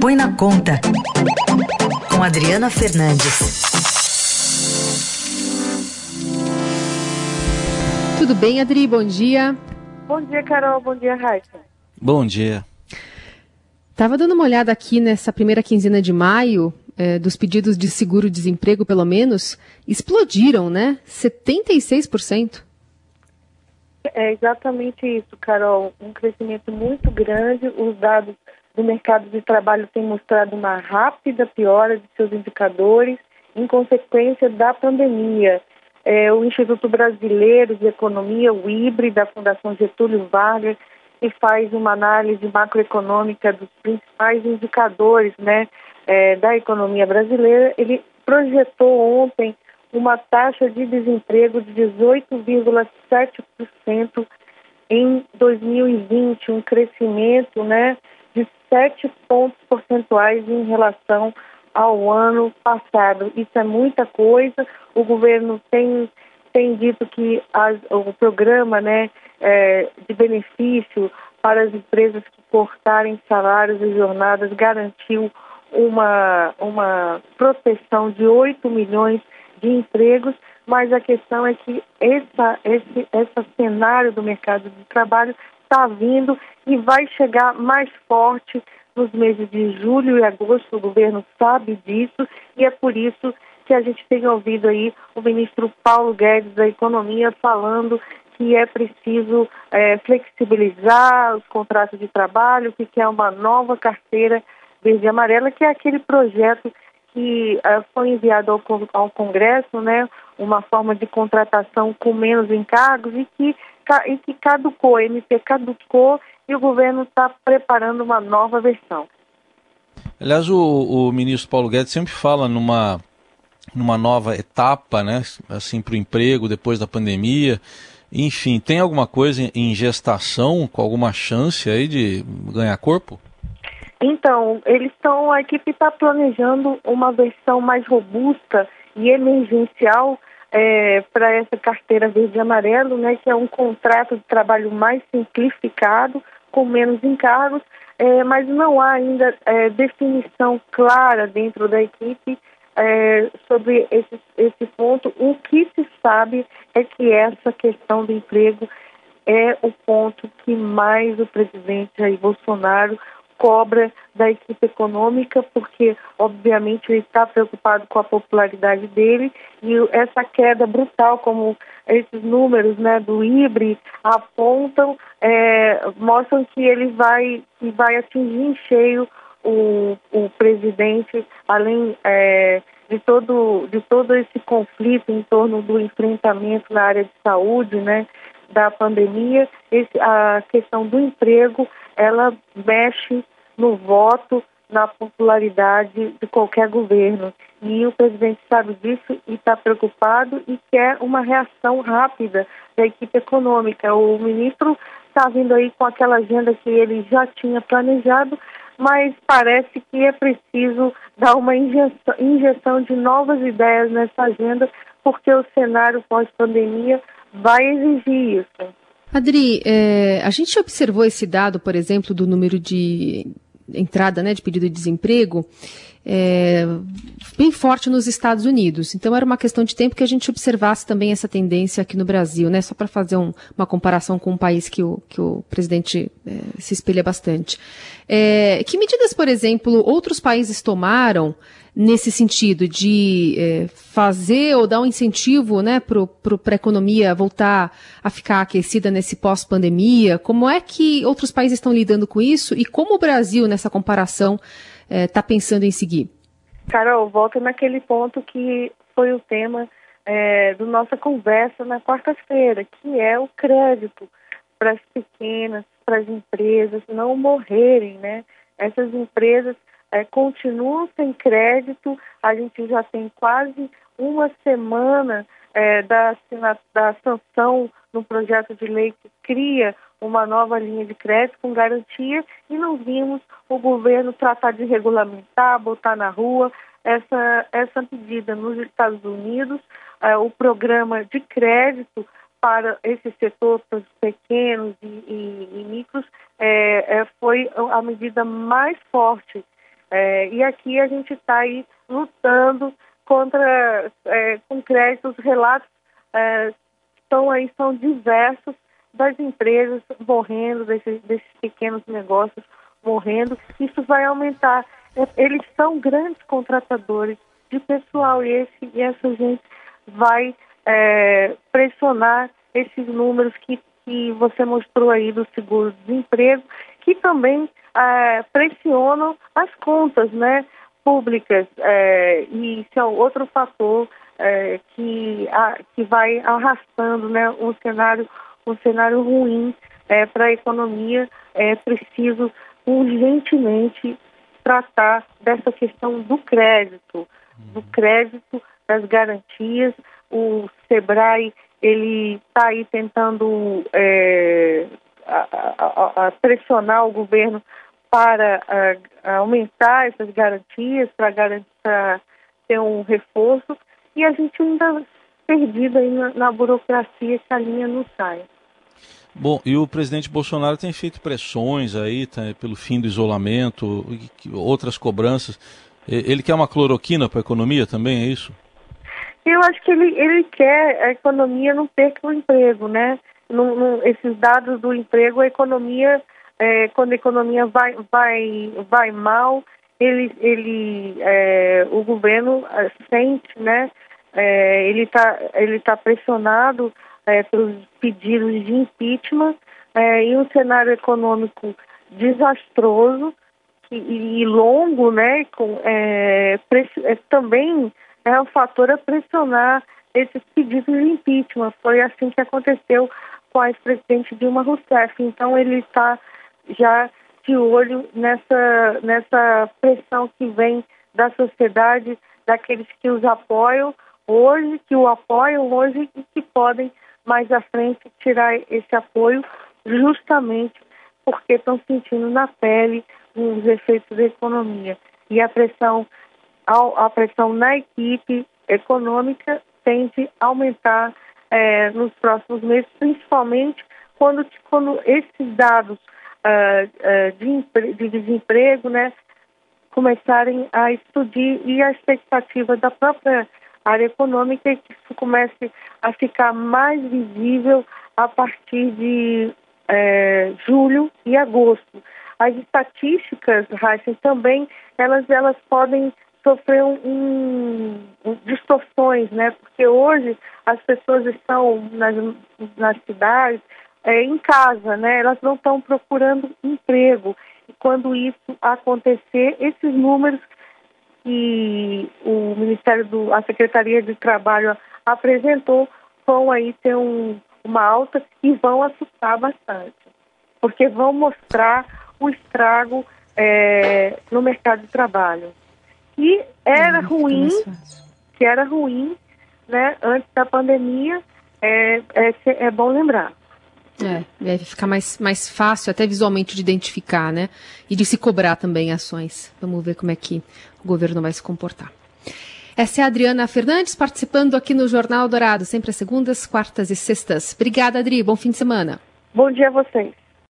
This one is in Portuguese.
Põe na Conta, com Adriana Fernandes. Tudo bem, Adri? Bom dia. Bom dia, Carol. Bom dia, Raíssa. Bom dia. Estava dando uma olhada aqui nessa primeira quinzena de maio, é, dos pedidos de seguro-desemprego, pelo menos, explodiram, né? 76%. É exatamente isso, Carol. Um crescimento muito grande. Os dados do mercado de trabalho têm mostrado uma rápida piora de seus indicadores em consequência da pandemia. É, o Instituto Brasileiro de Economia, o IBRE, da Fundação Getúlio Vargas, que faz uma análise macroeconômica dos principais indicadores né, é, da economia brasileira, ele projetou ontem uma taxa de desemprego de 18,7% em 2020, um crescimento né, de 7 pontos percentuais em relação ao ano passado. Isso é muita coisa. O governo tem, tem dito que as, o programa né, é, de benefício para as empresas que cortarem salários e jornadas garantiu uma, uma proteção de 8 milhões de empregos, mas a questão é que essa, esse, esse cenário do mercado de trabalho está vindo e vai chegar mais forte nos meses de julho e agosto, o governo sabe disso e é por isso que a gente tem ouvido aí o ministro Paulo Guedes da Economia falando que é preciso é, flexibilizar os contratos de trabalho, que quer uma nova carteira verde e amarela, que é aquele projeto que uh, foi enviado ao, ao, Congresso, né, uma forma de contratação com menos encargos e que, e que caducou, a MP caducou e o governo está preparando uma nova versão. Aliás, o, o, ministro Paulo Guedes sempre fala numa, numa nova etapa, né, assim, para o emprego depois da pandemia. Enfim, tem alguma coisa em gestação com alguma chance aí de ganhar corpo? Então, eles estão, a equipe está planejando uma versão mais robusta e emergencial é, para essa carteira verde e amarelo, né, que é um contrato de trabalho mais simplificado, com menos encargos, é, mas não há ainda é, definição clara dentro da equipe é, sobre esse, esse ponto. O que se sabe é que essa questão do emprego é o ponto que mais o presidente Jair Bolsonaro cobra da equipe econômica, porque, obviamente, ele está preocupado com a popularidade dele e essa queda brutal, como esses números né, do IBRE apontam, é, mostram que ele vai, que vai atingir em cheio o, o presidente, além é, de, todo, de todo esse conflito em torno do enfrentamento na área de saúde, né, da pandemia, esse, a questão do emprego, ela mexe no voto, na popularidade de qualquer governo. E o presidente sabe disso e está preocupado e quer uma reação rápida da equipe econômica. O ministro está vindo aí com aquela agenda que ele já tinha planejado, mas parece que é preciso dar uma injeção, injeção de novas ideias nessa agenda, porque o cenário pós-pandemia vai exigir isso. Adri, é, a gente observou esse dado, por exemplo, do número de entrada né, de pedido de desemprego é, bem forte nos Estados Unidos. Então era uma questão de tempo que a gente observasse também essa tendência aqui no Brasil, né? Só para fazer um, uma comparação com um país que o, que o presidente é, se espelha bastante. É, que medidas, por exemplo, outros países tomaram nesse sentido de é, fazer ou dar um incentivo né, para a economia voltar a ficar aquecida nesse pós-pandemia? Como é que outros países estão lidando com isso e como o Brasil, nessa comparação, está é, pensando em seguir? Carol, volta naquele ponto que foi o tema é, da nossa conversa na quarta-feira, que é o crédito para as pequenas, para as empresas não morrerem, né? Essas empresas é, continuam sem crédito. A gente já tem quase uma semana é, da, da sanção no projeto de lei que cria uma nova linha de crédito com garantia e não vimos o governo tratar de regulamentar, botar na rua essa, essa medida nos Estados Unidos. É, o programa de crédito para esse setor, para os pequenos e, e, e micros, é, é, foi a medida mais forte É, e aqui a gente está aí lutando contra é, com créditos, relatos é, estão aí, são diversos das empresas morrendo, desses, desses pequenos negócios morrendo. Isso vai aumentar. É, eles são grandes contratadores de pessoal e, esse, e essa gente vai é, pressionar esses números que, que você mostrou aí do seguro-desemprego, que também é, pressionam as contas né, públicas. É, e isso é outro fator é, que, a, que vai arrastando né, um, cenário, um cenário ruim é, para a economia. É preciso urgentemente tratar dessa questão do crédito, do crédito, das garantias. O Sebrae ele está aí tentando é, a, a, a pressionar o governo para aumentar essas garantias, para garantir ter um reforço, e a gente ainda perdido aí na, na burocracia que a linha não sai. Bom, e o presidente Bolsonaro tem feito pressões aí tá, pelo fim do isolamento, outras cobranças. Ele quer uma cloroquina para a economia também, é isso? Eu acho que ele, ele quer a economia não perca o emprego, né? No, esses dados do emprego, a economia, é, quando a economia vai, vai, vai mal, ele, ele, é, o governo é, sente, né? É, ele está ele tá pressionado é, pelos pedidos de impeachment é, e um cenário econômico desastroso e, e longo, né? Com, também é um fator a pressionar esses pedidos de impeachment. Foi assim que aconteceu com a ex-presidente Dilma Rousseff. Então ele está já de olho nessa, nessa pressão que vem da sociedade, daqueles que os apoiam hoje, que o apoiam hoje e que podem mais à frente tirar esse apoio justamente porque estão sentindo na pele os efeitos da economia. E a pressão a pressão na equipe econômica tende a aumentar é, nos próximos meses, principalmente quando, quando esses dados uh, uh, de, de, desemprego né, começarem a explodir e a expectativa da própria área econômica é que isso comece a ficar mais visível a partir de é, julho e agosto. As estatísticas, Heisen, também elas, elas podem sofreu um, um, distorções, né? Porque hoje as pessoas estão nas, nas cidades, é, em casa, né? Elas não estão procurando emprego. E quando isso acontecer, esses números que o Ministério do, a Secretaria de Trabalho apresentou vão aí ter um, uma alta e vão assustar bastante, porque vão mostrar o estrago é, no mercado de trabalho que era ruim, que era ruim, né, antes da pandemia, é, é, é bom lembrar. É, deve ficar mais, mais fácil até visualmente de identificar, né? E de se cobrar também ações. Vamos ver como é que o governo vai se comportar. Essa é a Adriana Fernandes participando aqui no Jornal Dourado, sempre às segundas, quartas e sextas. Obrigada, Adri. Bom fim de semana. Bom dia a vocês.